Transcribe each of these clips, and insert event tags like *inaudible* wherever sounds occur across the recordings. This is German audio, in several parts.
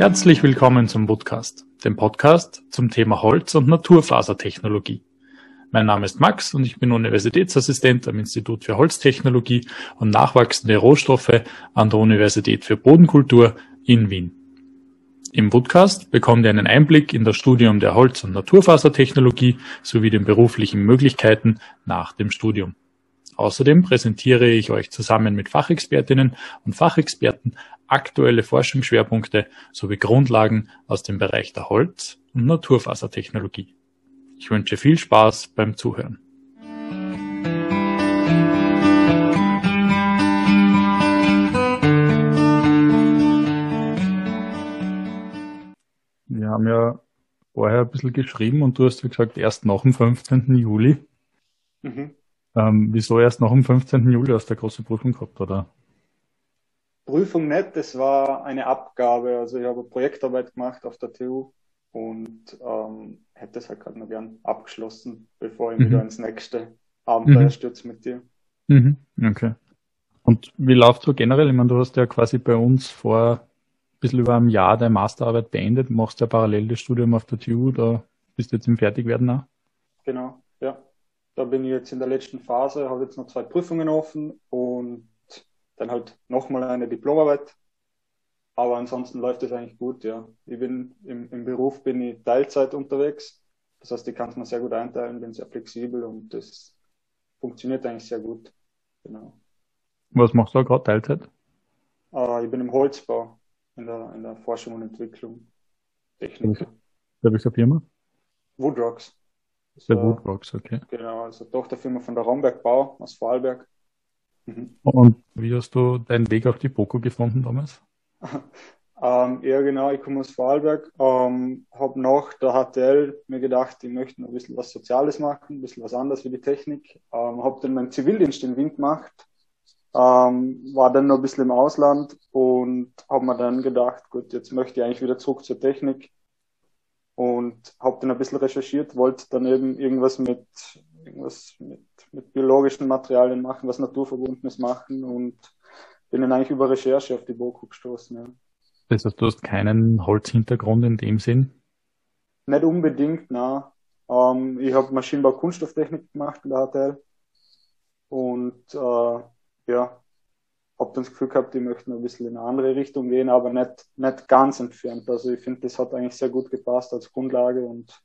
Herzlich willkommen zum Podcast, dem Podcast zum Thema Holz- und Naturfasertechnologie. Mein Name ist Max und ich bin Universitätsassistent am Institut für Holztechnologie und nachwachsende Rohstoffe an der Universität für Bodenkultur in Wien. Im Podcast bekommt ihr einen Einblick in das Studium der Holz- und Naturfasertechnologie sowie den beruflichen Möglichkeiten nach dem Studium. Außerdem präsentiere ich euch zusammen mit Fachexpertinnen und Fachexperten aktuelle Forschungsschwerpunkte sowie Grundlagen aus dem Bereich der Holz- und Naturfasertechnologie. Ich wünsche viel Spaß beim Zuhören. Wir haben ja vorher ein bisschen geschrieben und du hast ja gesagt, erst nach dem 15. Juli. Mhm. Ähm, wieso erst nach dem 15. Juli hast du eine große Prüfung gehabt, oder? Prüfung nicht, das war eine Abgabe. Also ich habe Projektarbeit gemacht auf der TU und ähm, hätte es halt gerade noch gern abgeschlossen, bevor ich mhm. wieder ins nächste Abenteuer mhm. stürze mit dir. Mhm. Okay. Und wie läuft so generell? Ich meine, du hast ja quasi bei uns vor ein bisschen über einem Jahr deine Masterarbeit beendet, machst ja parallel das Studium auf der TU, oder bist du jetzt im Fertigwerden auch? Genau. Da bin ich jetzt in der letzten Phase, habe jetzt noch zwei Prüfungen offen und dann halt nochmal eine Diplomarbeit. Aber ansonsten läuft es eigentlich gut, ja. Ich bin im, im Beruf bin ich Teilzeit unterwegs. Das heißt, ich kann es mir sehr gut einteilen, bin sehr flexibel und das funktioniert eigentlich sehr gut. Genau. Was machst du gerade Teilzeit? Uh, ich bin im Holzbau, in der, in der Forschung und Entwicklung. Technik. Welche Firma? Woodrocks. Der Woodrocks, okay. Genau, also Tochterfirma von der Romberg Bau aus Vorarlberg. Mhm. Und wie hast du deinen Weg auf die Boko gefunden damals? *laughs* ähm, ja, genau, ich komme aus Vorarlberg, ähm, habe nach der HTL mir gedacht, ich möchte ein bisschen was Soziales machen, ein bisschen was anderes wie die Technik. Ähm, habe dann meinen Zivildienst in Wien gemacht, ähm, war dann noch ein bisschen im Ausland und habe mir dann gedacht, gut, jetzt möchte ich eigentlich wieder zurück zur Technik und habe dann ein bisschen recherchiert, wollte dann eben irgendwas mit irgendwas mit, mit biologischen Materialien machen, was Naturverbundenes machen und bin dann eigentlich über Recherche auf die BOKU gestoßen. Ja. Das heißt, du hast keinen Holzhintergrund in dem Sinn? Nicht unbedingt, na. Ähm, ich habe Maschinenbau Kunststofftechnik gemacht in der HTL und äh, ja, habe dann das Gefühl gehabt, ich möchte ein bisschen in eine andere Richtung gehen, aber nicht, nicht ganz entfernt. Also ich finde, das hat eigentlich sehr gut gepasst als Grundlage und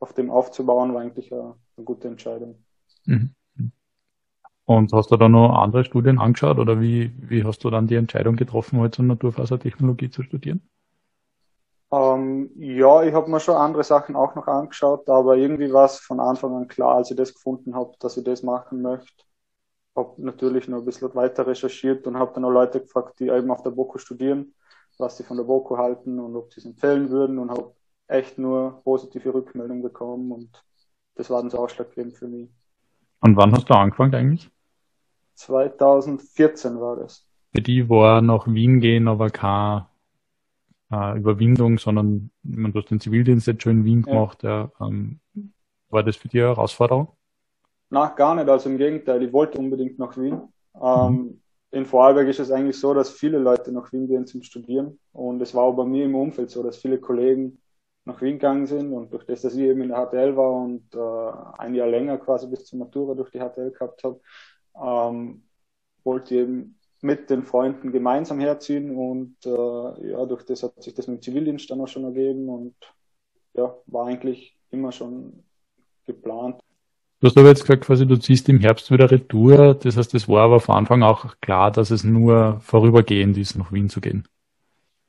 auf dem aufzubauen war eigentlich eine, eine gute Entscheidung. Mhm. Und hast du da noch andere Studien angeschaut oder wie, wie hast du dann die Entscheidung getroffen, heute Naturfasertechnologie zu studieren? Ähm, ja, ich habe mir schon andere Sachen auch noch angeschaut, aber irgendwie war es von Anfang an klar, als ich das gefunden habe, dass ich das machen möchte. Habe natürlich noch ein bisschen weiter recherchiert und habe dann auch Leute gefragt, die eben auf der BOKU studieren, was sie von der BOKU halten und ob sie es empfehlen würden und habe echt nur positive Rückmeldungen bekommen und das war dann so ausschlaggebend für mich. Und wann hast du angefangen eigentlich? 2014 war das. Für die war nach Wien gehen, aber keine äh, Überwindung, sondern man, du hast den Zivildienst jetzt schon in Wien gemacht. Ja. ja ähm, war das für dich eine Herausforderung? Na, gar nicht. Also im Gegenteil, ich wollte unbedingt nach Wien. Ähm, mhm. In Vorarlberg ist es eigentlich so, dass viele Leute nach Wien gehen zum Studieren. Und es war auch bei mir im Umfeld so, dass viele Kollegen nach Wien gegangen sind. Und durch das, dass ich eben in der HTL war und äh, ein Jahr länger quasi bis zur Matura durch die HTL gehabt habe, ähm, wollte eben mit den Freunden gemeinsam herziehen und äh, ja, durch das hat sich das mit dem Zivildienst dann auch schon ergeben und ja, war eigentlich immer schon geplant. Du hast aber jetzt gesagt, quasi, du ziehst im Herbst wieder Retour. Das heißt, es war aber von Anfang auch klar, dass es nur vorübergehend ist, nach Wien zu gehen.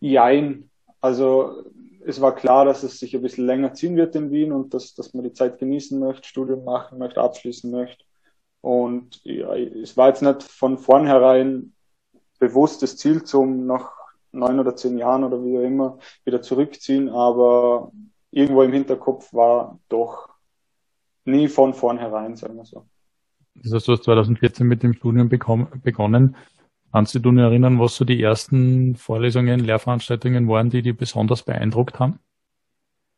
Jein. Also es war klar, dass es sich ein bisschen länger ziehen wird in Wien und dass, dass man die Zeit genießen möchte, Studium machen möchte, abschließen möchte. Und ja, es war jetzt nicht von vornherein bewusst das Ziel zum nach neun oder zehn Jahren oder wie auch immer wieder zurückziehen, aber irgendwo im Hinterkopf war doch nie von vornherein, sagen wir so. Das heißt, du hast 2014 mit dem Studium begonnen. Kannst du dich nur erinnern, was so die ersten Vorlesungen, Lehrveranstaltungen waren, die dich besonders beeindruckt haben?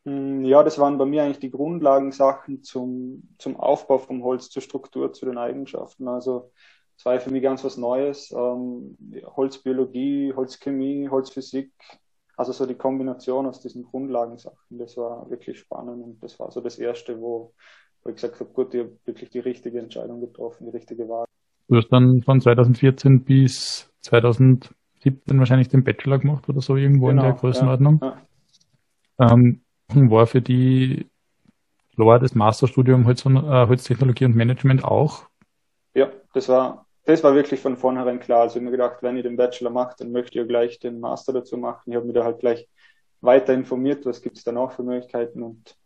Hm, ja, das waren bei mir eigentlich die Grundlagensachen zum, zum Aufbau vom Holz, zur Struktur, zu den Eigenschaften. Also es war für mich ganz was Neues. Ähm, Holzbiologie, Holzchemie, Holzphysik, Also so die Kombination aus diesen Grundlagensachen, das war wirklich spannend und das war so das Erste, wo, wo ich gesagt habe, gut, ich habe wirklich die richtige Entscheidung getroffen, die richtige Wahl. Du hast dann von 2014 bis 2017 wahrscheinlich den Bachelor gemacht oder so irgendwo genau, in der Größenordnung. Ja, ja. Ähm, war für die klar das Masterstudium Holz, äh, Holztechnologie und Management auch? Ja, das war, das war wirklich von vornherein klar. Also ich habe mir gedacht, wenn ich den Bachelor mache, dann möchte ich ja gleich den Master dazu machen. Ich habe mich da halt gleich weiter informiert, was gibt es da noch für Möglichkeiten und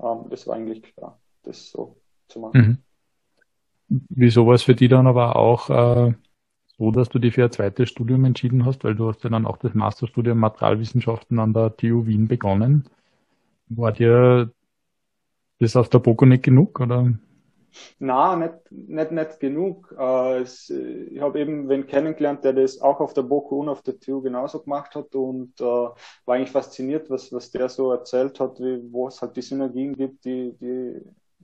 ähm, das war eigentlich klar, das so zu machen. Mhm. Wieso war es für dich dann aber auch äh, so, dass du dich für ein zweites Studium entschieden hast, weil du hast ja dann auch das Masterstudium Materialwissenschaften an der TU Wien begonnen. War dir das auf der BOKU nicht genug, oder? Na, nicht, nicht, nicht genug. Äh, es, ich habe eben wen kennengelernt, der das auch auf der BOKU und auf der TU genauso gemacht hat und äh, war eigentlich fasziniert, was, was der so erzählt hat, wie, wo es halt die Synergien gibt, die, die,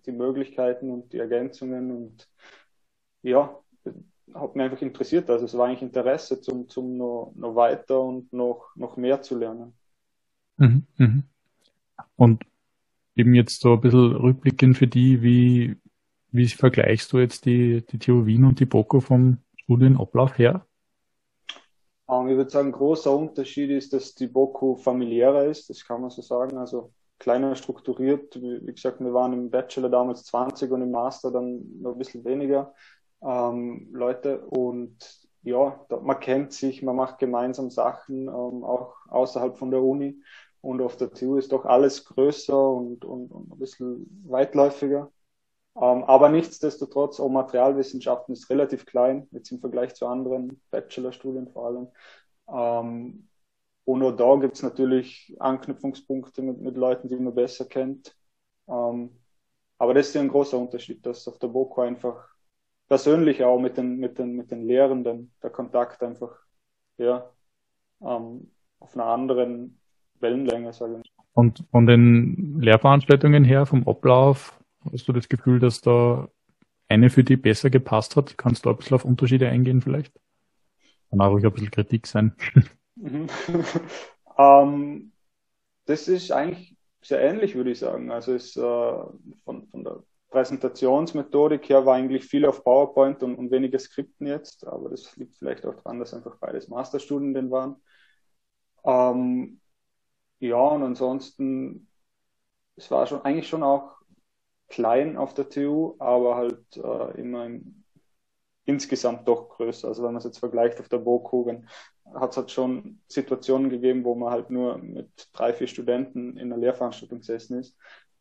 die Möglichkeiten und die Ergänzungen und ja, hat mich einfach interessiert. Also es war eigentlich Interesse, zum, zum noch, noch weiter und noch, noch mehr zu lernen. Mhm, mh. Und eben jetzt so ein bisschen rückblickend für die, wie, wie vergleichst du jetzt die, die TU Wien und die BOKU vom Studienablauf her? Ähm, ich würde sagen, großer Unterschied ist, dass die BOKU familiärer ist, das kann man so sagen. Also kleiner strukturiert. Wie, wie gesagt, wir waren im Bachelor damals 20 und im Master dann noch ein bisschen weniger ähm, Leute. Und ja, da, man kennt sich, man macht gemeinsam Sachen, ähm, auch außerhalb von der Uni. Und auf der TU ist doch alles größer und, und, und ein bisschen weitläufiger. Ähm, aber nichtsdestotrotz, auch Materialwissenschaften ist relativ klein, jetzt im Vergleich zu anderen Bachelorstudien vor allem. Ähm, und auch da gibt es natürlich Anknüpfungspunkte mit, mit Leuten, die man besser kennt. Ähm, aber das ist ja ein großer Unterschied, dass auf der BOKU einfach persönlich auch mit den, mit den, mit den Lehrenden der Kontakt einfach ja, ähm, auf einer anderen Wellenlänge, sage ich. Und von den Lehrveranstaltungen her, vom Ablauf, hast du das Gefühl, dass da eine für dich besser gepasst hat? Kannst du ein bisschen auf Unterschiede eingehen vielleicht? Kann auch ruhig ein bisschen Kritik sein. *laughs* Mhm. *laughs* ähm, das ist eigentlich sehr ähnlich, würde ich sagen. Also es, äh, von, von der Präsentationsmethodik her war eigentlich viel auf PowerPoint und, und weniger Skripten jetzt, aber das liegt vielleicht auch daran, dass einfach beides Masterstudien waren. Ähm, ja, und ansonsten, es war schon eigentlich schon auch klein auf der TU, aber halt äh, immer im, insgesamt doch größer. Also wenn man es jetzt vergleicht auf der Burgkugeln, hat es halt schon Situationen gegeben, wo man halt nur mit drei, vier Studenten in einer Lehrveranstaltung gesessen ist.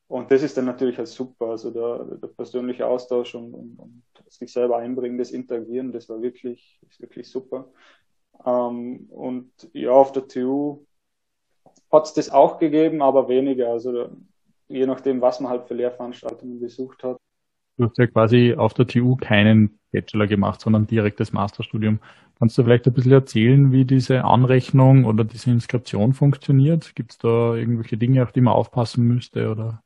Und das ist dann natürlich halt super. Also der, der persönliche Austausch und, und, und, sich selber einbringen, das Interagieren, das war wirklich, ist wirklich super. Ähm, und ja, auf der TU hat es das auch gegeben, aber weniger. Also je nachdem, was man halt für Lehrveranstaltungen besucht hat. Du hast ja quasi auf der TU keinen Bachelor gemacht, sondern direkt das Masterstudium. Kannst du vielleicht ein bisschen erzählen, wie diese Anrechnung oder diese Inskription funktioniert? Gibt es da irgendwelche Dinge, auf die man aufpassen müsste? Oder?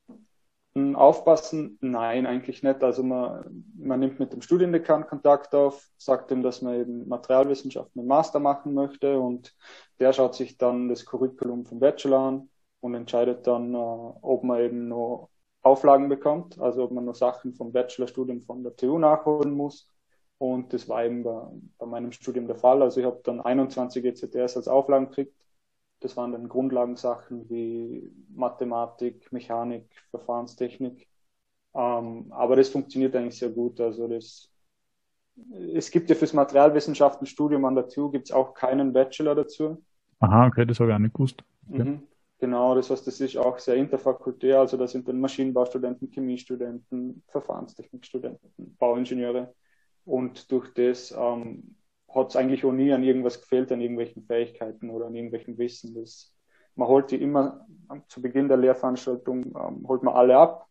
Aufpassen? Nein, eigentlich nicht. Also man, man nimmt mit dem Studiendekan Kontakt auf, sagt ihm, dass man eben Materialwissenschaften im Master machen möchte und der schaut sich dann das Curriculum vom Bachelor an und entscheidet dann, äh, ob man eben noch Auflagen bekommt, also ob man noch Sachen vom Bachelorstudium von der TU nachholen muss. Und das war eben bei, bei meinem Studium der Fall. Also ich habe dann 21 ECTS als Auflagen gekriegt das waren dann Grundlagensachen wie Mathematik, Mechanik, Verfahrenstechnik. Ähm, aber das funktioniert eigentlich sehr gut. Also das, es gibt ja fürs Materialwissenschaftenstudium an der TU gibt es auch keinen Bachelor dazu. Aha, okay, das habe ich auch nicht gewusst. Okay. Mhm, genau, das heißt, das ist auch sehr interfakultär. Also da sind dann Maschinenbaustudenten, Chemiestudenten, Verfahrenstechnikstudenten, Bauingenieure. Und durch das ähm, hat es eigentlich auch nie an irgendwas gefehlt, an irgendwelchen Fähigkeiten oder an irgendwelchen Wissen. Das, man holt die immer zu Beginn der Lehrveranstaltung, ähm, holt man alle ab,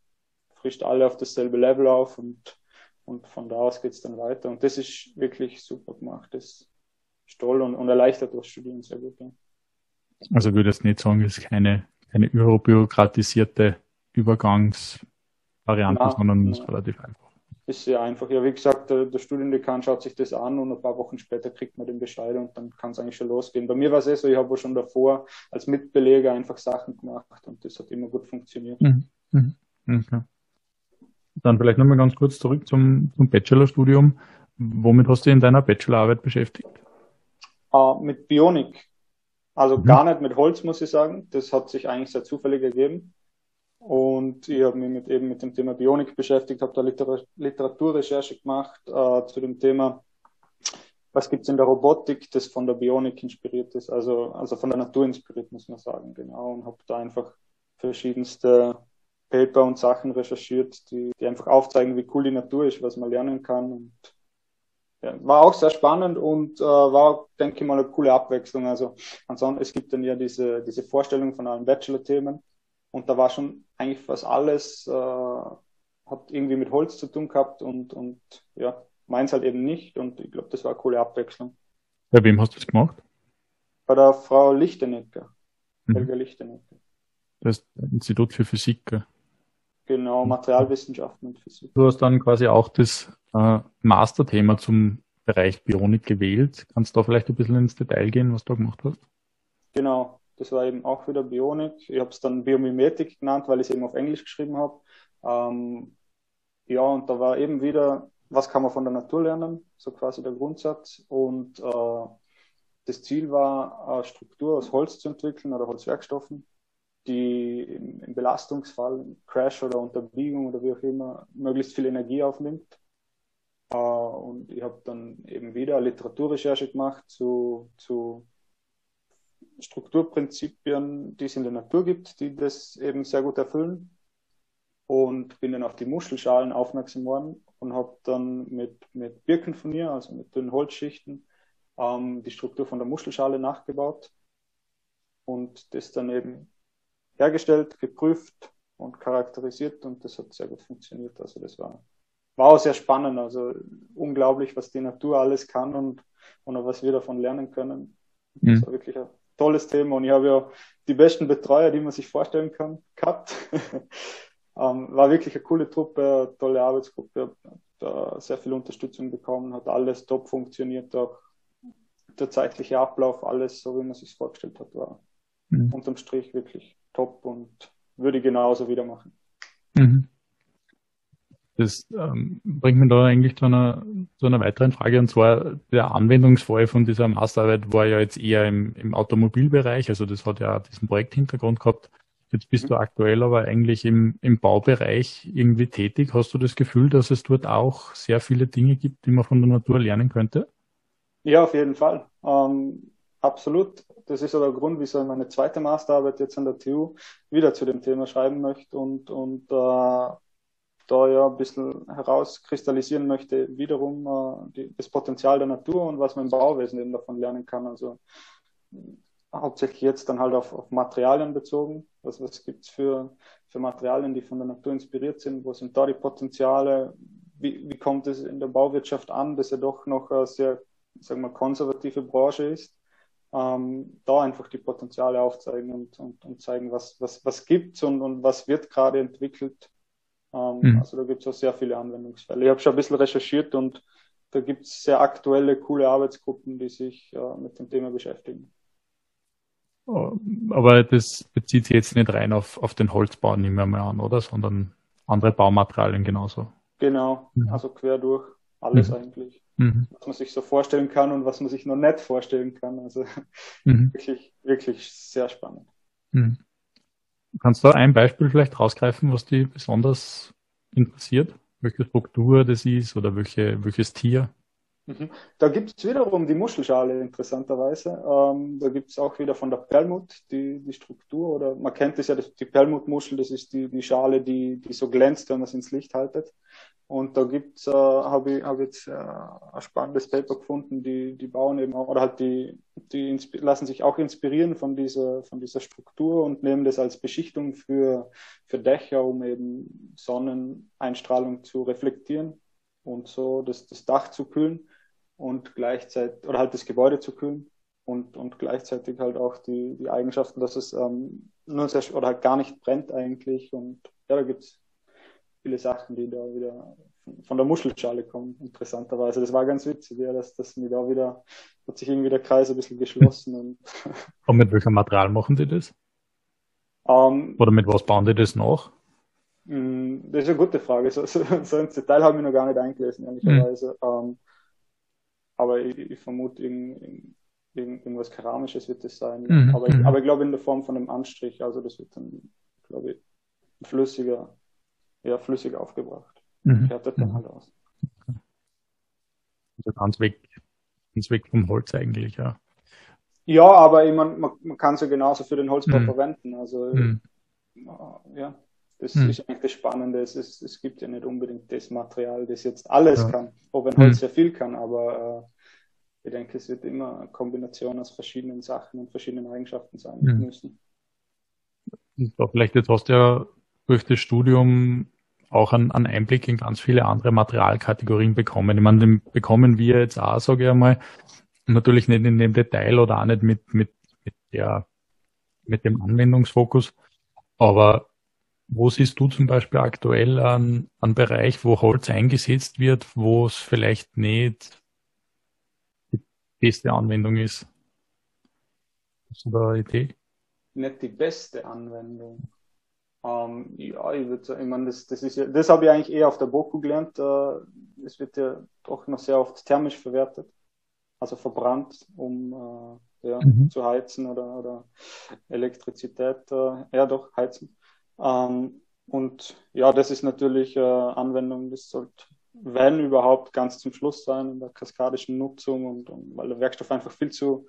frischt alle auf dasselbe Level auf und, und von da aus geht es dann weiter. Und das ist wirklich super gemacht. Das ist toll und, und erleichtert das Studieren sehr gut. Ja. Also würdest nicht sagen, es ist keine, keine überbürokratisierte Übergangsvariante, sondern es ist relativ einfach. Ist sehr einfach. Ja, wie gesagt, der, der Studiendekan schaut sich das an und ein paar Wochen später kriegt man den Bescheid und dann kann es eigentlich schon losgehen. Bei mir war es eh so, ich habe schon davor als Mitbeleger einfach Sachen gemacht und das hat immer gut funktioniert. Mhm. Mhm. Okay. Dann vielleicht nochmal ganz kurz zurück zum, zum Bachelorstudium. Womit hast du in deiner Bachelorarbeit beschäftigt? Uh, mit Bionik. Also mhm. gar nicht mit Holz, muss ich sagen. Das hat sich eigentlich sehr zufällig ergeben. Und ich habe mich mit, eben mit dem Thema Bionik beschäftigt, habe da Liter Literaturrecherche gemacht äh, zu dem Thema, was gibt's in der Robotik, das von der Bionik inspiriert ist, also, also von der Natur inspiriert, muss man sagen, genau. Und habe da einfach verschiedenste Paper und Sachen recherchiert, die, die einfach aufzeigen, wie cool die Natur ist, was man lernen kann. Und ja, war auch sehr spannend und äh, war, denke ich mal, eine coole Abwechslung. Also ansonsten, es gibt dann ja diese, diese Vorstellung von allen Bachelor-Themen und da war schon eigentlich fast alles, äh, hat irgendwie mit Holz zu tun gehabt und, und ja, meins halt eben nicht. Und ich glaube, das war eine coole Abwechslung. Bei wem hast du das gemacht? Bei der Frau Lichtenecker, mhm. Helga Lichtenecker. Das Institut für Physik. Genau, Materialwissenschaften und Physik. Du hast dann quasi auch das äh, Masterthema zum Bereich Bionik gewählt. Kannst du da vielleicht ein bisschen ins Detail gehen, was du da gemacht hast? Genau, das war eben auch wieder Bionik. Ich habe es dann Biomimetik genannt, weil ich es eben auf Englisch geschrieben habe. Ähm, ja, und da war eben wieder, was kann man von der Natur lernen, so quasi der Grundsatz. Und äh, das Ziel war, eine Struktur aus Holz zu entwickeln oder Holzwerkstoffen, die im, im Belastungsfall, im Crash oder Unterbiegung oder wie auch immer, möglichst viel Energie aufnimmt. Uh, und ich habe dann eben wieder Literaturrecherche gemacht zu, zu Strukturprinzipien, die es in der Natur gibt, die das eben sehr gut erfüllen. Und bin dann auf die Muschelschalen aufmerksam geworden und habe dann mit, mit Birkenfurnier, also mit dünnen Holzschichten, ähm, die Struktur von der Muschelschale nachgebaut und das dann eben hergestellt, geprüft und charakterisiert und das hat sehr gut funktioniert. Also das war, war auch sehr spannend, also unglaublich, was die Natur alles kann und, und was wir davon lernen können. Mhm. Das war wirklich ein tolles Thema und ich habe ja die besten Betreuer, die man sich vorstellen kann, gehabt. *laughs* ähm, war wirklich eine coole Truppe, eine tolle Arbeitsgruppe, da sehr viel Unterstützung bekommen, hat alles top funktioniert, auch der zeitliche Ablauf, alles so, wie man sich vorgestellt hat, war mhm. unterm Strich wirklich top und würde genauso wieder machen. Mhm. Das ähm, bringt mich da eigentlich zu einer, zu einer weiteren Frage, und zwar der Anwendungsfall von dieser Masterarbeit war ja jetzt eher im, im Automobilbereich, also das hat ja diesen Projekthintergrund gehabt. Jetzt bist mhm. du aktuell aber eigentlich im, im Baubereich irgendwie tätig. Hast du das Gefühl, dass es dort auch sehr viele Dinge gibt, die man von der Natur lernen könnte? Ja, auf jeden Fall. Ähm, absolut. Das ist auch der Grund, wieso ich meine zweite Masterarbeit jetzt an der TU wieder zu dem Thema schreiben möchte und, und äh, da ja ein bisschen herauskristallisieren möchte, wiederum äh, die, das Potenzial der Natur und was man im Bauwesen eben davon lernen kann. Also hauptsächlich jetzt dann halt auf, auf Materialien bezogen. Was, was gibt's für, für Materialien, die von der Natur inspiriert sind? Wo sind da die Potenziale? Wie, wie kommt es in der Bauwirtschaft an, dass ja doch noch eine sehr, sagen wir, konservative Branche ist? Ähm, da einfach die Potenziale aufzeigen und, und, und zeigen, was, was, was gibt's und, und was wird gerade entwickelt ähm, mhm. Also da gibt es auch sehr viele Anwendungsfälle. Ich habe schon ein bisschen recherchiert und da gibt es sehr aktuelle, coole Arbeitsgruppen, die sich äh, mit dem Thema beschäftigen. Oh, aber das bezieht sich jetzt nicht rein auf, auf den Holzbau, nehmen wir mal an, oder? Sondern andere Baumaterialien genauso. Genau, mhm. also quer durch alles mhm. eigentlich. Mhm. Was man sich so vorstellen kann und was man sich noch nicht vorstellen kann. Also mhm. *laughs* wirklich, wirklich sehr spannend. Kannst du ein Beispiel vielleicht rausgreifen, was dich besonders interessiert? Welche Struktur das ist oder welche, welches Tier? Mhm. Da gibt es wiederum die Muschelschale, interessanterweise. Ähm, da gibt es auch wieder von der Perlmutt die, die Struktur, oder man kennt es ja, die Perlmuttmuschel, das ist die, die Schale, die, die so glänzt, wenn man es ins Licht haltet. Und da gibt's, äh, habe ich hab jetzt äh, ein spannendes Paper gefunden, die, die bauen eben auch, oder halt die, die lassen sich auch inspirieren von dieser, von dieser Struktur und nehmen das als Beschichtung für, für Dächer, um eben Sonneneinstrahlung zu reflektieren und so das, das Dach zu kühlen und gleichzeitig, oder halt das Gebäude zu kühlen und, und gleichzeitig halt auch die, die Eigenschaften, dass es ähm, nur sehr, oder halt gar nicht brennt eigentlich und ja, da gibt's viele Sachen, die da wieder von der Muschelschale kommen, interessanterweise. Das war ganz witzig, ja, dass das mir da wieder, hat sich irgendwie der Kreis ein bisschen geschlossen. Und, *laughs* und mit welchem Material machen die das? Um, ähm, Oder mit was bauen die das nach? Mm, das ist eine gute Frage. So, so, so ins Detail habe ich noch gar nicht eingelesen, ehrlicherweise. Mhm. Um, aber ich, ich vermute, in, in, irgendwas Keramisches wird das sein. Mhm. Aber, ich, mhm. aber ich glaube in der Form von einem Anstrich. Also das wird dann, glaube ich, flüssiger, ja, flüssig aufgebracht. Mhm. Härtet dann mhm. halt aus. Also ganz weg, ganz weg vom Holz eigentlich, ja. Ja, aber ich mein, man, man kann es ja genauso für den Holzbau mhm. verwenden. Also mhm. ja, das mhm. ist eigentlich das Spannende. Es, ist, es gibt ja nicht unbedingt das Material, das jetzt alles ja. kann, auch wenn Holz sehr viel kann, aber äh, ich denke, es wird immer eine Kombination aus verschiedenen Sachen und verschiedenen Eigenschaften sein müssen. vielleicht jetzt hast du ja durch das Studium auch einen, einen Einblick in ganz viele andere Materialkategorien bekommen. Ich meine, den bekommen wir jetzt auch, sage ich einmal, natürlich nicht in dem Detail oder auch nicht mit, mit, mit der, mit dem Anwendungsfokus. Aber wo siehst du zum Beispiel aktuell einen, einen Bereich, wo Holz eingesetzt wird, wo es vielleicht nicht die beste Anwendung ist? Hast du da eine Idee? Nicht die beste Anwendung. Ähm, ja, ich würde sagen, ich meine, das, das ist ja, das habe ich eigentlich eher auf der BOKU gelernt. Äh, es wird ja doch noch sehr oft thermisch verwertet, also verbrannt, um äh, ja, mhm. zu heizen oder, oder Elektrizität, äh, ja doch, heizen. Ähm, und ja, das ist natürlich äh, Anwendung, das sollte, wenn überhaupt, ganz zum Schluss sein in der kaskadischen Nutzung und, und weil der Werkstoff einfach viel zu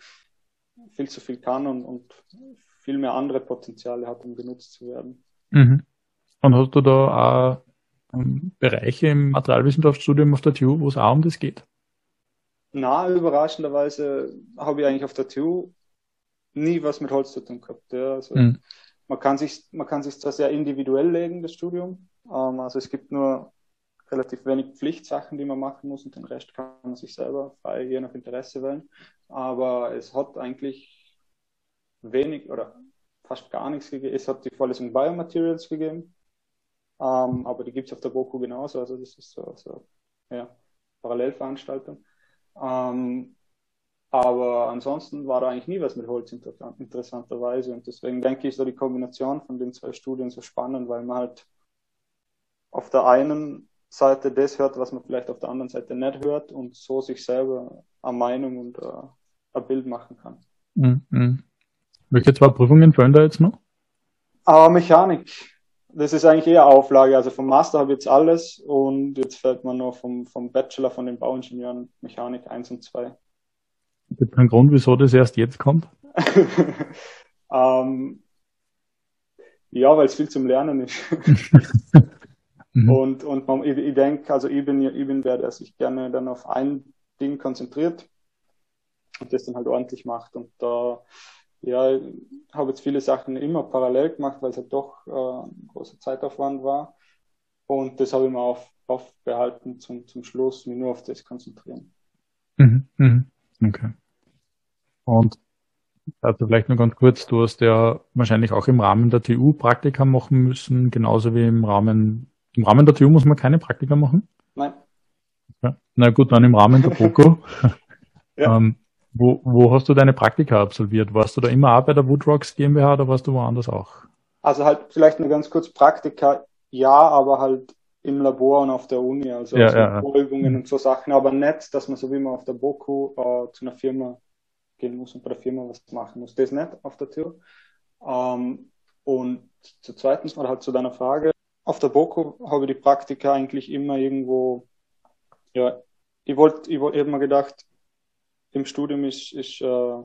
viel zu viel kann und, und viel mehr andere Potenziale hat, um genutzt zu werden. Mhm. Und hast du da auch ähm, Bereiche im Materialwissenschaftsstudium auf der TU, wo es auch um das geht? Na, überraschenderweise habe ich eigentlich auf der TU nie was mit Holz zu tun gehabt. Ja. Also mhm. man kann sich, man kann sich zwar sehr individuell legen, das Studium. Ähm, also es gibt nur relativ wenig Pflichtsachen, die man machen muss und den Rest kann man sich selber frei je nach Interesse wählen. Aber es hat eigentlich wenig oder fast gar nichts gegeben. Es hat die Vorlesung Biomaterials gegeben, ähm, aber die gibt es auf der BOKU genauso. Also das ist so, so ja, Parallelveranstaltung. Ähm, aber ansonsten war da eigentlich nie was mit Holz interessant, interessanterweise. Und deswegen denke ich, so die Kombination von den zwei Studien so spannend, weil man halt auf der einen Seite das hört, was man vielleicht auf der anderen Seite nicht hört und so sich selber eine Meinung und uh, ein Bild machen kann. Mhm. Welche zwei Prüfungen fallen da jetzt noch? Aber Mechanik. Das ist eigentlich eher Auflage. Also vom Master habe ich jetzt alles und jetzt fällt man noch vom, vom Bachelor von den Bauingenieuren Mechanik 1 und 2. Gibt es einen Grund, wieso das erst jetzt kommt? *laughs* ähm, ja, weil es viel zum Lernen ist. *laughs* mhm. Und, und man, ich, ich denke, also ich bin, ich bin der, der sich gerne dann auf ein Ding konzentriert und das dann halt ordentlich macht. Und da ja, ich habe jetzt viele Sachen immer parallel gemacht, weil es halt doch äh, ein großer Zeitaufwand war. Und das habe ich mir auf, aufbehalten zum, zum Schluss, mich nur auf das konzentrieren. Mhm, mhm. Okay. Und also vielleicht nur ganz kurz, du hast ja wahrscheinlich auch im Rahmen der TU Praktika machen müssen, genauso wie im Rahmen, im Rahmen der TU muss man keine Praktika machen? Nein. Ja. Na gut, dann im Rahmen der POCO. *laughs* ja. ähm, wo, wo hast du deine Praktika absolviert? Warst du da immer auch bei der Woodrocks GmbH oder warst du woanders auch? Also halt vielleicht nur ganz kurz Praktika, ja, aber halt im Labor und auf der Uni, also ja, so ja, Prüfungen ja. und so Sachen, aber nicht, dass man so wie man auf der Boku äh, zu einer Firma gehen muss und bei der Firma was machen muss. Das nicht auf der Tür. Ähm, und zu zweitens mal halt zu deiner Frage. Auf der Boku habe ich die Praktika eigentlich immer irgendwo, ja, ich wollte, ich, ich habe mir gedacht, im Studium ist, ist äh,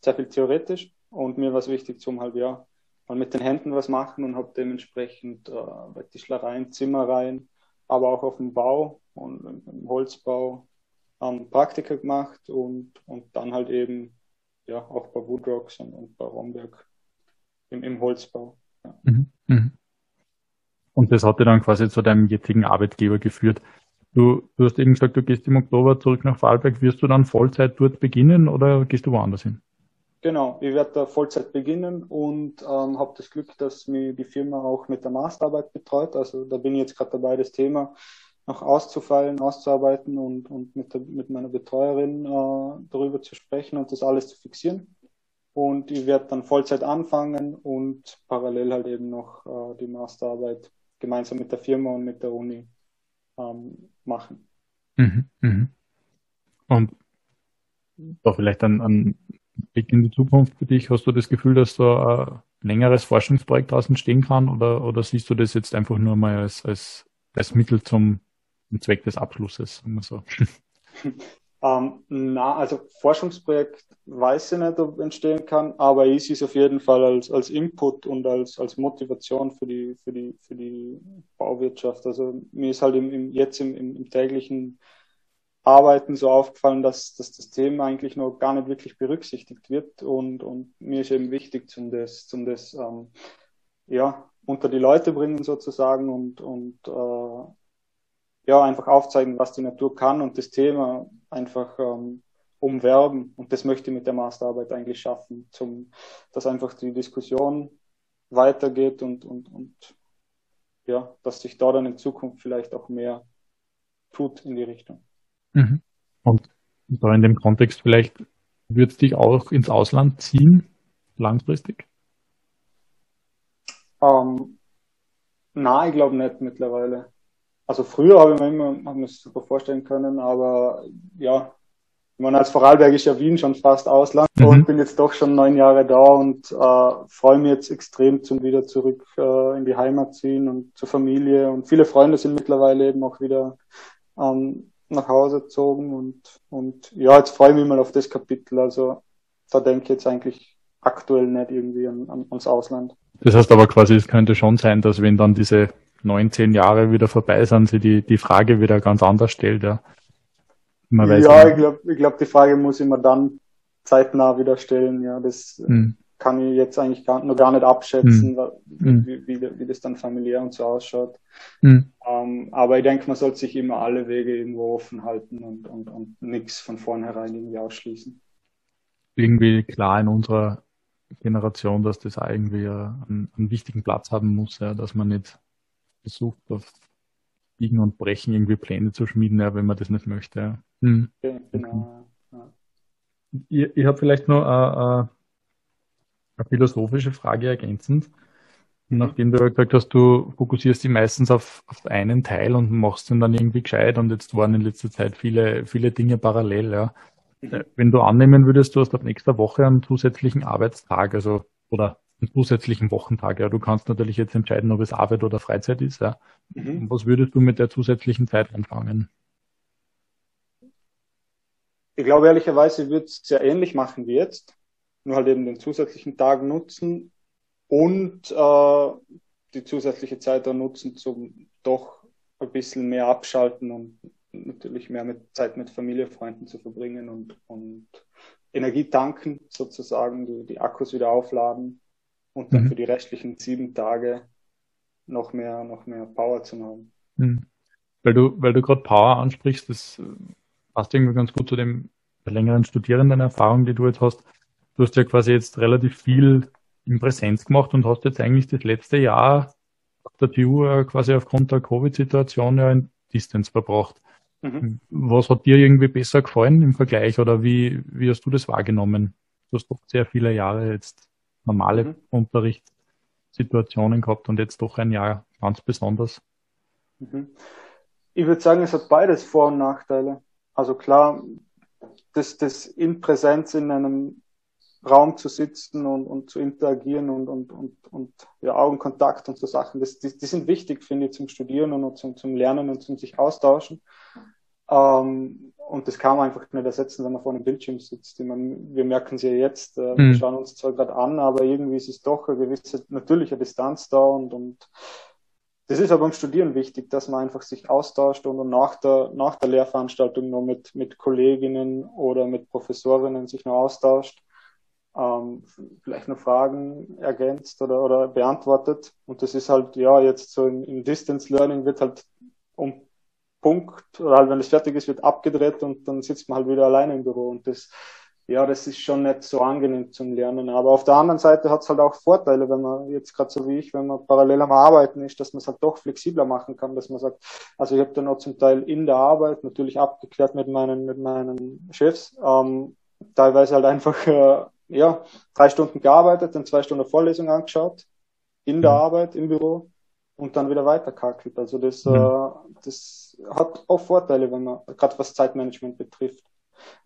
sehr viel theoretisch und mir war es wichtig zum halt ja mal mit den Händen was machen und habe dementsprechend äh, bei Tischlereien, Zimmereien, aber auch auf dem Bau und im Holzbau ähm, Praktika gemacht und, und dann halt eben ja auch bei Woodrocks und, und bei Romberg im, im Holzbau. Ja. Mhm, mhm. Und das hat dir dann quasi zu deinem jetzigen Arbeitgeber geführt. Du, du hast eben gesagt, du gehst im Oktober zurück nach Vorarlberg. Wirst du dann Vollzeit dort beginnen oder gehst du woanders hin? Genau, ich werde da Vollzeit beginnen und ähm, habe das Glück, dass mir die Firma auch mit der Masterarbeit betreut. Also da bin ich jetzt gerade dabei, das Thema noch auszufallen, auszuarbeiten und, und mit, der, mit meiner Betreuerin äh, darüber zu sprechen und das alles zu fixieren. Und ich werde dann Vollzeit anfangen und parallel halt eben noch äh, die Masterarbeit gemeinsam mit der Firma und mit der Uni ähm, machen. Mhm, mh. Und da vielleicht ein, ein Blick in die Zukunft für dich. Hast du das Gefühl, dass da ein längeres Forschungsprojekt daraus entstehen kann oder, oder siehst du das jetzt einfach nur mal als, als, als Mittel zum, zum Zweck des Abschlusses? Sagen wir so. *laughs* Ähm, na, also Forschungsprojekt weiß ich nicht, ob entstehen kann, aber ich sehe es auf jeden Fall als, als Input und als, als Motivation für die, für die, für die Bauwirtschaft. Also mir ist halt im, im, jetzt im, im, im täglichen Arbeiten so aufgefallen, dass, dass das Thema eigentlich noch gar nicht wirklich berücksichtigt wird und, und mir ist eben wichtig, zum das, zum das ähm, ja, unter die Leute bringen sozusagen und, und äh, ja, einfach aufzeigen, was die Natur kann und das Thema einfach ähm, umwerben. Und das möchte ich mit der Masterarbeit eigentlich schaffen, zum, dass einfach die Diskussion weitergeht und, und, und ja, dass sich da dann in Zukunft vielleicht auch mehr tut in die Richtung. Mhm. Und da in dem Kontext vielleicht wird es dich auch ins Ausland ziehen, langfristig? Ähm, na, ich glaube nicht mittlerweile. Also früher habe ich mir immer hab mir super vorstellen können, aber ja, ich meine, als Vorarlberg ist ja Wien schon fast Ausland mhm. und bin jetzt doch schon neun Jahre da und äh, freue mich jetzt extrem zum wieder zurück äh, in die Heimat ziehen und zur Familie. Und viele Freunde sind mittlerweile eben auch wieder ähm, nach Hause gezogen und, und ja, jetzt freue ich mich mal auf das Kapitel. Also da denke ich jetzt eigentlich aktuell nicht irgendwie an, an, ans Ausland. Das heißt aber quasi, es könnte schon sein, dass wenn dann diese neun, zehn Jahre wieder vorbei sind, sie die, die Frage wieder ganz anders stellt. Ja, Man weiß ja ich glaube, ich glaub, die Frage muss ich mir dann zeitnah wieder stellen. Ja, das hm. kann ich jetzt eigentlich gar, noch gar nicht abschätzen, hm. wie, wie, wie, das dann familiär und so ausschaut. Hm. Ähm, aber ich denke, man sollte sich immer alle Wege irgendwo offen halten und, und, und nichts von vornherein irgendwie ausschließen. Irgendwie klar in unserer Generation, dass das irgendwie einen, einen wichtigen Platz haben muss, ja, dass man nicht versucht, auf Biegen und Brechen irgendwie Pläne zu schmieden, ja, wenn man das nicht möchte. Ja. Hm. Genau. Ich, ich habe vielleicht noch eine, eine philosophische Frage ergänzend. Mhm. Nachdem du gesagt hast, du fokussierst dich meistens auf, auf einen Teil und machst ihn dann irgendwie gescheit und jetzt waren in letzter Zeit viele, viele Dinge parallel, ja. Mhm. Wenn du annehmen würdest, du hast ab nächster Woche einen zusätzlichen Arbeitstag, also oder zusätzlichen Wochentag. Ja, du kannst natürlich jetzt entscheiden, ob es Arbeit oder Freizeit ist. Ja. Mhm. Was würdest du mit der zusätzlichen Zeit anfangen? Ich glaube ehrlicherweise, ich würde es sehr ähnlich machen wie jetzt, nur halt eben den zusätzlichen Tag nutzen und äh, die zusätzliche Zeit dann nutzen, zum doch ein bisschen mehr abschalten und natürlich mehr mit Zeit mit Familie, Freunden zu verbringen und, und Energie tanken, sozusagen, die, die Akkus wieder aufladen und dann mhm. für die restlichen sieben Tage noch mehr, noch mehr Power zu haben. Mhm. Weil du, weil du gerade Power ansprichst, das äh, passt irgendwie ganz gut zu dem längeren Studierendenerfahrung, die du jetzt hast. Du hast ja quasi jetzt relativ viel in Präsenz gemacht und hast jetzt eigentlich das letzte Jahr auf der TU äh, quasi aufgrund der Covid-Situation ja in Distance verbracht. Mhm. Was hat dir irgendwie besser gefallen im Vergleich oder wie, wie hast du das wahrgenommen? Du hast doch sehr viele Jahre jetzt normale mhm. Unterrichtssituationen gehabt und jetzt doch ein Jahr ganz besonders? Mhm. Ich würde sagen, es hat beides Vor- und Nachteile. Also klar, das, das in Präsenz in einem Raum zu sitzen und, und zu interagieren und, und, und, und ja, Augenkontakt und so Sachen, das, die, die sind wichtig, finde ich, zum Studieren und zum, zum Lernen und zum sich austauschen. Ähm, und das kann man einfach nicht ersetzen, wenn man vor einem Bildschirm sitzt. Ich meine, wir merken es ja jetzt, äh, mhm. wir schauen uns zwar gerade an, aber irgendwie ist es doch eine gewisse natürliche Distanz da und, und das ist aber beim Studieren wichtig, dass man einfach sich austauscht und nach der, nach der Lehrveranstaltung noch mit, mit Kolleginnen oder mit Professorinnen sich noch austauscht, ähm, vielleicht noch Fragen ergänzt oder, oder beantwortet. Und das ist halt, ja, jetzt so im, im Distance Learning wird halt um Punkt, oder halt, wenn es fertig ist, wird abgedreht und dann sitzt man halt wieder alleine im Büro. Und das, ja, das ist schon nicht so angenehm zum Lernen. Aber auf der anderen Seite hat es halt auch Vorteile, wenn man jetzt gerade so wie ich, wenn man parallel am Arbeiten ist, dass man es halt doch flexibler machen kann, dass man sagt, also ich habe dann auch zum Teil in der Arbeit natürlich abgeklärt mit meinen mit meinen Chefs, ähm, teilweise halt einfach äh, ja drei Stunden gearbeitet, dann zwei Stunden Vorlesung angeschaut in der mhm. Arbeit im Büro und dann wieder weiterkackelt. Also das mhm. äh, das hat auch Vorteile, wenn man gerade was Zeitmanagement betrifft.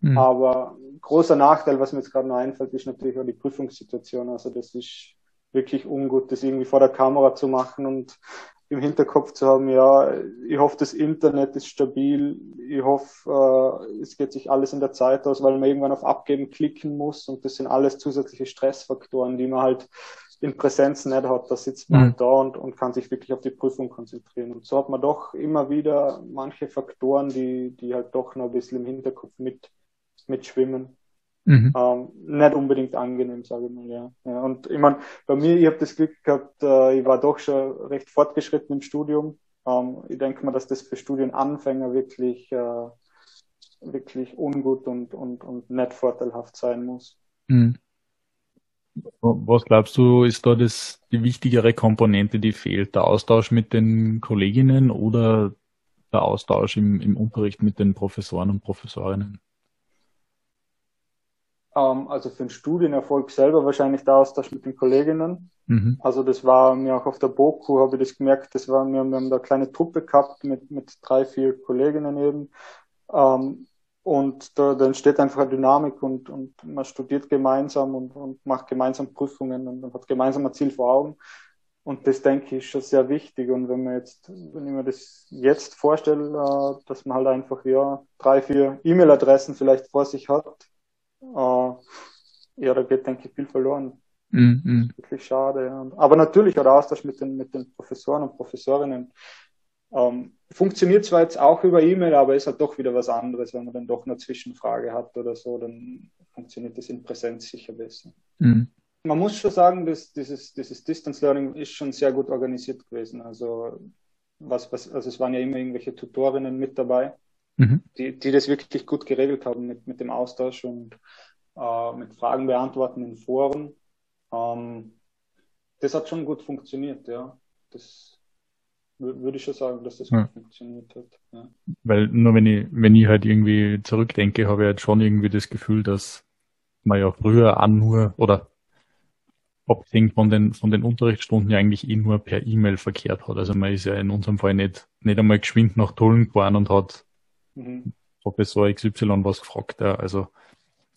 Mhm. Aber großer Nachteil, was mir jetzt gerade noch einfällt, ist natürlich auch die Prüfungssituation. Also das ist wirklich ungut, das irgendwie vor der Kamera zu machen und im Hinterkopf zu haben, ja, ich hoffe, das Internet ist stabil, ich hoffe, äh, es geht sich alles in der Zeit aus, weil man irgendwann auf Abgeben klicken muss und das sind alles zusätzliche Stressfaktoren, die man halt in Präsenz nicht hat. Da sitzt man mhm. halt da und, und kann sich wirklich auf die Prüfung konzentrieren. Und so hat man doch immer wieder manche Faktoren, die, die halt doch noch ein bisschen im Hinterkopf mit, mitschwimmen. Mhm. Ähm, nicht unbedingt angenehm, sage ich mal, ja. ja und ich meine, bei mir, ich habe das Glück gehabt, äh, ich war doch schon recht fortgeschritten im Studium. Ähm, ich denke mal, dass das für Studienanfänger wirklich, äh, wirklich ungut und, und, und nicht vorteilhaft sein muss. Mhm. Was glaubst du, ist da das, die wichtigere Komponente, die fehlt? Der Austausch mit den Kolleginnen oder der Austausch im, im Unterricht mit den Professoren und Professorinnen? Ähm, also für den Studienerfolg selber wahrscheinlich der Austausch mit den Kolleginnen. Mhm. Also das war mir auch auf der BOKU, habe ich das gemerkt, das war, wir, wir haben da eine kleine Truppe gehabt mit, mit drei, vier Kolleginnen eben. Ähm, und da, da entsteht einfach eine Dynamik und, und man studiert gemeinsam und, und macht gemeinsam Prüfungen und, hat gemeinsam ein Ziel vor Augen. Und das denke ich ist schon sehr wichtig. Und wenn man jetzt, wenn ich mir das jetzt vorstelle, äh, dass man halt einfach ja drei, vier E-Mail-Adressen vielleicht vor sich hat, äh, ja, da geht, denke ich, viel verloren. Mhm. Das ist wirklich schade. Aber natürlich auch der Austausch mit den, mit den Professoren und Professorinnen. Ähm, funktioniert zwar jetzt auch über E-Mail, aber ist halt doch wieder was anderes, wenn man dann doch eine Zwischenfrage hat oder so, dann funktioniert das in Präsenz sicher besser. Mhm. Man muss schon sagen, dass dieses, dieses Distance Learning ist schon sehr gut organisiert gewesen. Also was, was, also es waren ja immer irgendwelche Tutorinnen mit dabei, mhm. die, die das wirklich gut geregelt haben mit, mit dem Austausch und äh, mit Fragen beantworten in Foren. Ähm, das hat schon gut funktioniert, ja. Das würde ich schon sagen, dass das ja. gut funktioniert hat. Ja. Weil nur wenn ich, wenn ich halt irgendwie zurückdenke, habe ich halt schon irgendwie das Gefühl, dass man ja früher auch nur oder abgesehen von den, von den Unterrichtsstunden ja eigentlich eh nur per E-Mail verkehrt hat. Also man ist ja in unserem Fall nicht, nicht einmal geschwind nach Tollen gefahren und hat mhm. Professor XY was gefragt. Ja. Also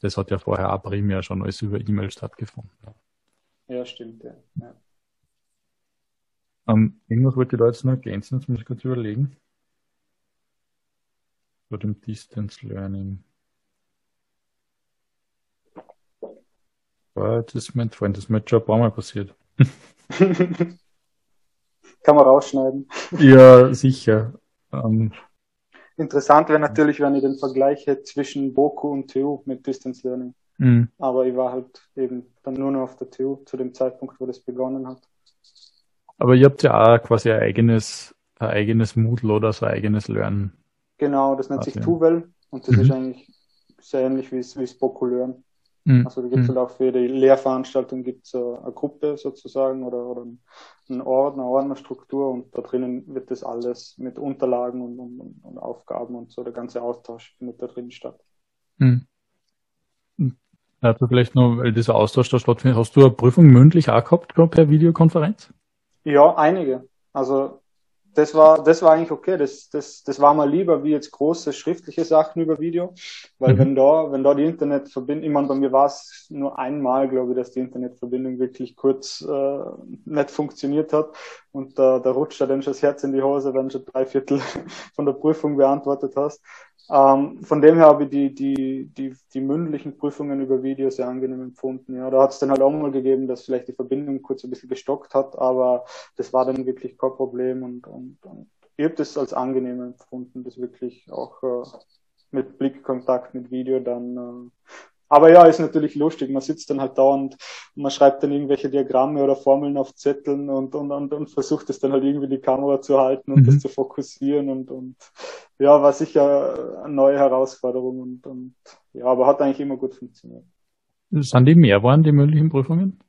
das hat ja vorher auch primär schon alles über E-Mail stattgefunden. Ja, stimmt, ja. ja. Ähm, irgendwas wollte ich da jetzt noch ergänzen, jetzt muss ich kurz überlegen. Bei dem Distance Learning. Ja, das ist mir entfallen, das ist mir schon ein paar Mal passiert. *laughs* Kann man rausschneiden. Ja, sicher. Ähm, Interessant wäre natürlich, wenn ich den Vergleich hätte zwischen Boku und TU mit Distance Learning. Mhm. Aber ich war halt eben dann nur noch auf der TU zu dem Zeitpunkt, wo das begonnen hat. Aber ihr habt ja auch quasi ein eigenes, ein eigenes Moodle oder so ein eigenes Lernen. Genau, das nennt sich Tuvel und das mhm. ist eigentlich sehr ähnlich wie es Boku Learn. Mhm. Also da gibt es mhm. halt auch für die Lehrveranstaltung gibt's eine, eine Gruppe sozusagen oder, oder einen Ordner, eine Ordnerstruktur und da drinnen wird das alles mit Unterlagen und, und, und Aufgaben und so, der ganze Austausch findet da drin statt. Mhm. Also vielleicht noch, weil dieser Austausch da stattfindet, hast du eine Prüfung mündlich auch gehabt, per Videokonferenz? Ja, einige. Also das war, das war eigentlich okay. Das, das, das war mal lieber wie jetzt große schriftliche Sachen über Video, weil mhm. wenn da, wenn da die Internetverbindung, ich meine, bei mir war es nur einmal, glaube ich, dass die Internetverbindung wirklich kurz äh, nicht funktioniert hat und da, da rutscht ja dann schon das Herz in die Hose, wenn du schon drei Viertel *laughs* von der Prüfung beantwortet hast. Ähm, von dem her habe ich die, die, die, die mündlichen Prüfungen über Video sehr angenehm empfunden. Ja, da hat es dann halt auch mal gegeben, dass vielleicht die Verbindung kurz ein bisschen gestockt hat, aber das war dann wirklich kein Problem und, und, und ich habe das als angenehm empfunden, das wirklich auch äh, mit Blickkontakt mit Video dann äh, aber ja, ist natürlich lustig. Man sitzt dann halt da und man schreibt dann irgendwelche Diagramme oder Formeln auf Zetteln und, und, und, und versucht es dann halt irgendwie die Kamera zu halten und mhm. das zu fokussieren und, und ja, war sicher eine neue Herausforderung und, und ja, aber hat eigentlich immer gut funktioniert. Sind die mehr waren, die mündlichen Prüfungen?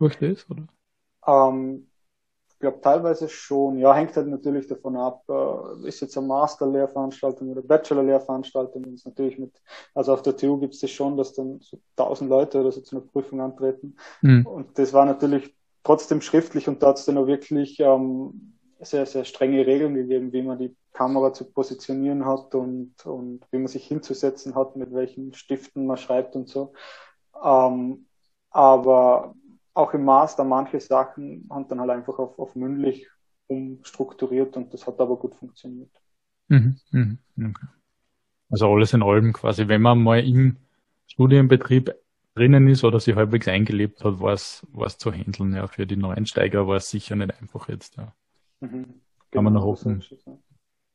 Durch das, oder? Ähm, glaube teilweise schon. Ja, hängt halt natürlich davon ab, äh, ist jetzt eine Master-Lehrveranstaltung oder Bachelor-Lehrveranstaltung. ist natürlich mit, also auf der TU gibt es das schon, dass dann so tausend Leute oder so zu einer Prüfung antreten. Mhm. Und das war natürlich trotzdem schriftlich und da hat es dann auch wirklich ähm, sehr, sehr strenge Regeln gegeben, wie man die Kamera zu positionieren hat und, und wie man sich hinzusetzen hat, mit welchen Stiften man schreibt und so. Ähm, aber auch im Master manche Sachen haben dann halt einfach auf, auf mündlich umstrukturiert und das hat aber gut funktioniert. Mhm, mhm, okay. Also alles in allem quasi, wenn man mal im Studienbetrieb drinnen ist oder sich halbwegs eingelebt hat, war es, zu handeln. Ja, für die Neueinsteiger war es sicher nicht einfach jetzt. Ja. Mhm, genau, kann man nur genau, hoffen,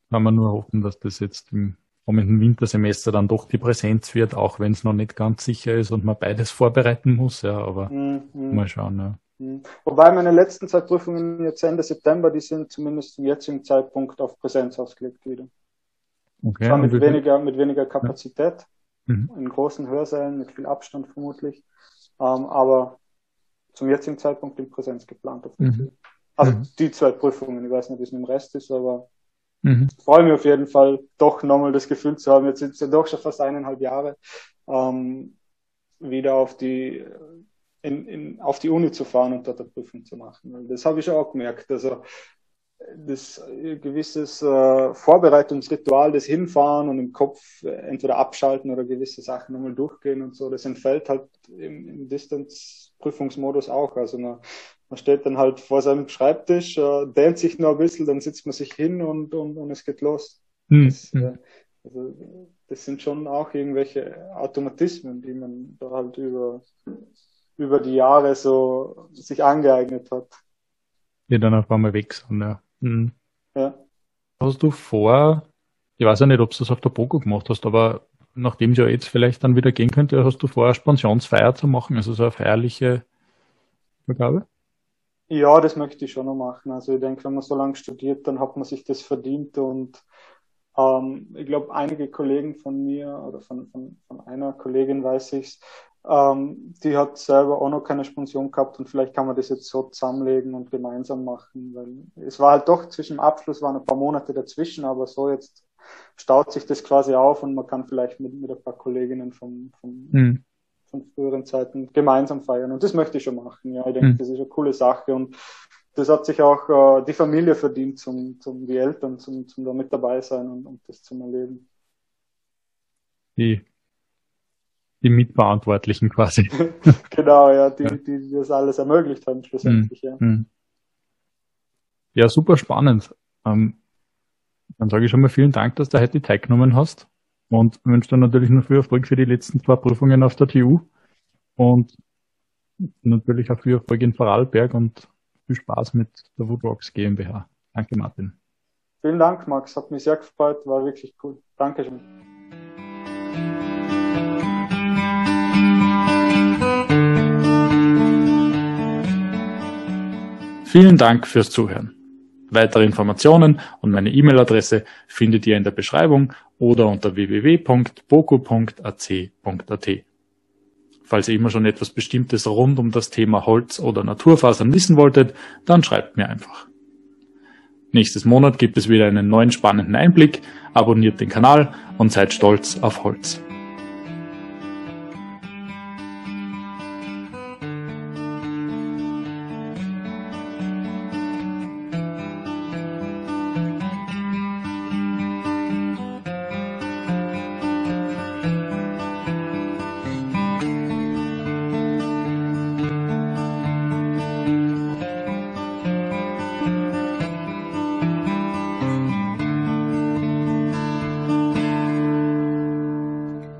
kann man nur hoffen, dass das jetzt im kommenden Wintersemester dann doch die Präsenz wird, auch wenn es noch nicht ganz sicher ist und man beides vorbereiten muss, ja, aber mhm. mal schauen, ja. Mhm. Wobei meine letzten zwei Prüfungen jetzt Ende September, die sind zumindest zum jetzigen Zeitpunkt auf Präsenz ausgelegt wieder. Okay. Zwar mit weniger, mit weniger Kapazität, ja. mhm. in großen Hörsälen, mit viel Abstand vermutlich, ähm, aber zum jetzigen Zeitpunkt in Präsenz geplant. Mhm. Also mhm. die zwei Prüfungen, ich weiß nicht, wie es mit dem Rest ist, aber Mhm. Freue mich auf jeden Fall, doch nochmal das Gefühl zu haben, jetzt sind es ja doch schon fast eineinhalb Jahre, ähm, wieder auf die, in, in, auf die Uni zu fahren und dort eine Prüfung zu machen. Das habe ich auch gemerkt. Also das gewisses äh, Vorbereitungsritual, das Hinfahren und im Kopf entweder abschalten oder gewisse Sachen nochmal durchgehen und so, das entfällt halt im, im Distance-Prüfungsmodus auch. Also man man steht dann halt vor seinem Schreibtisch, äh, dehnt sich nur ein bisschen, dann sitzt man sich hin und, und, und es geht los. Mhm. Das, äh, also, das sind schon auch irgendwelche Automatismen, die man da halt über, über die Jahre so sich angeeignet hat. Die dann auf einmal weg sind, ja. Mhm. ja. Hast du vor, ich weiß ja nicht, ob du das auf der Pogo gemacht hast, aber nachdem es ja jetzt vielleicht dann wieder gehen könnte, hast du vor, eine Spensionsfeier zu machen, also so eine feierliche Vergabe? Ja, das möchte ich schon noch machen. Also ich denke, wenn man so lange studiert, dann hat man sich das verdient. Und ähm, ich glaube, einige Kollegen von mir oder von, von, von einer Kollegin weiß ich's, ähm, die hat selber auch noch keine Spension gehabt. Und vielleicht kann man das jetzt so zusammenlegen und gemeinsam machen, weil es war halt doch zwischen dem Abschluss waren ein paar Monate dazwischen, aber so jetzt staut sich das quasi auf und man kann vielleicht mit, mit ein paar Kolleginnen vom, vom, mhm von früheren Zeiten gemeinsam feiern. Und das möchte ich schon machen. Ja, ich denke, mhm. das ist eine coole Sache. Und das hat sich auch äh, die Familie verdient, zum, zum die Eltern, zum, zum da mit dabei sein und, und das zum Erleben. Die, die Mitverantwortlichen quasi. *laughs* genau, ja, die, ja. die, die das alles ermöglicht haben, schlussendlich, mhm. ja. Mhm. Ja, super spannend. Ähm, dann sage ich schon mal vielen Dank, dass du heute teilgenommen hast und wünsche dir natürlich noch viel Erfolg für die letzten zwei Prüfungen auf der TU und natürlich auch viel Erfolg in Vorarlberg und viel Spaß mit der Woodrocks GmbH. Danke, Martin. Vielen Dank, Max. Hat mich sehr gefreut. War wirklich cool. Dankeschön. Vielen Dank fürs Zuhören. Weitere Informationen und meine E-Mail-Adresse findet ihr in der Beschreibung oder unter www.boku.ac.at. Falls ihr immer schon etwas Bestimmtes rund um das Thema Holz oder Naturfasern wissen wolltet, dann schreibt mir einfach. Nächstes Monat gibt es wieder einen neuen spannenden Einblick, abonniert den Kanal und seid stolz auf Holz.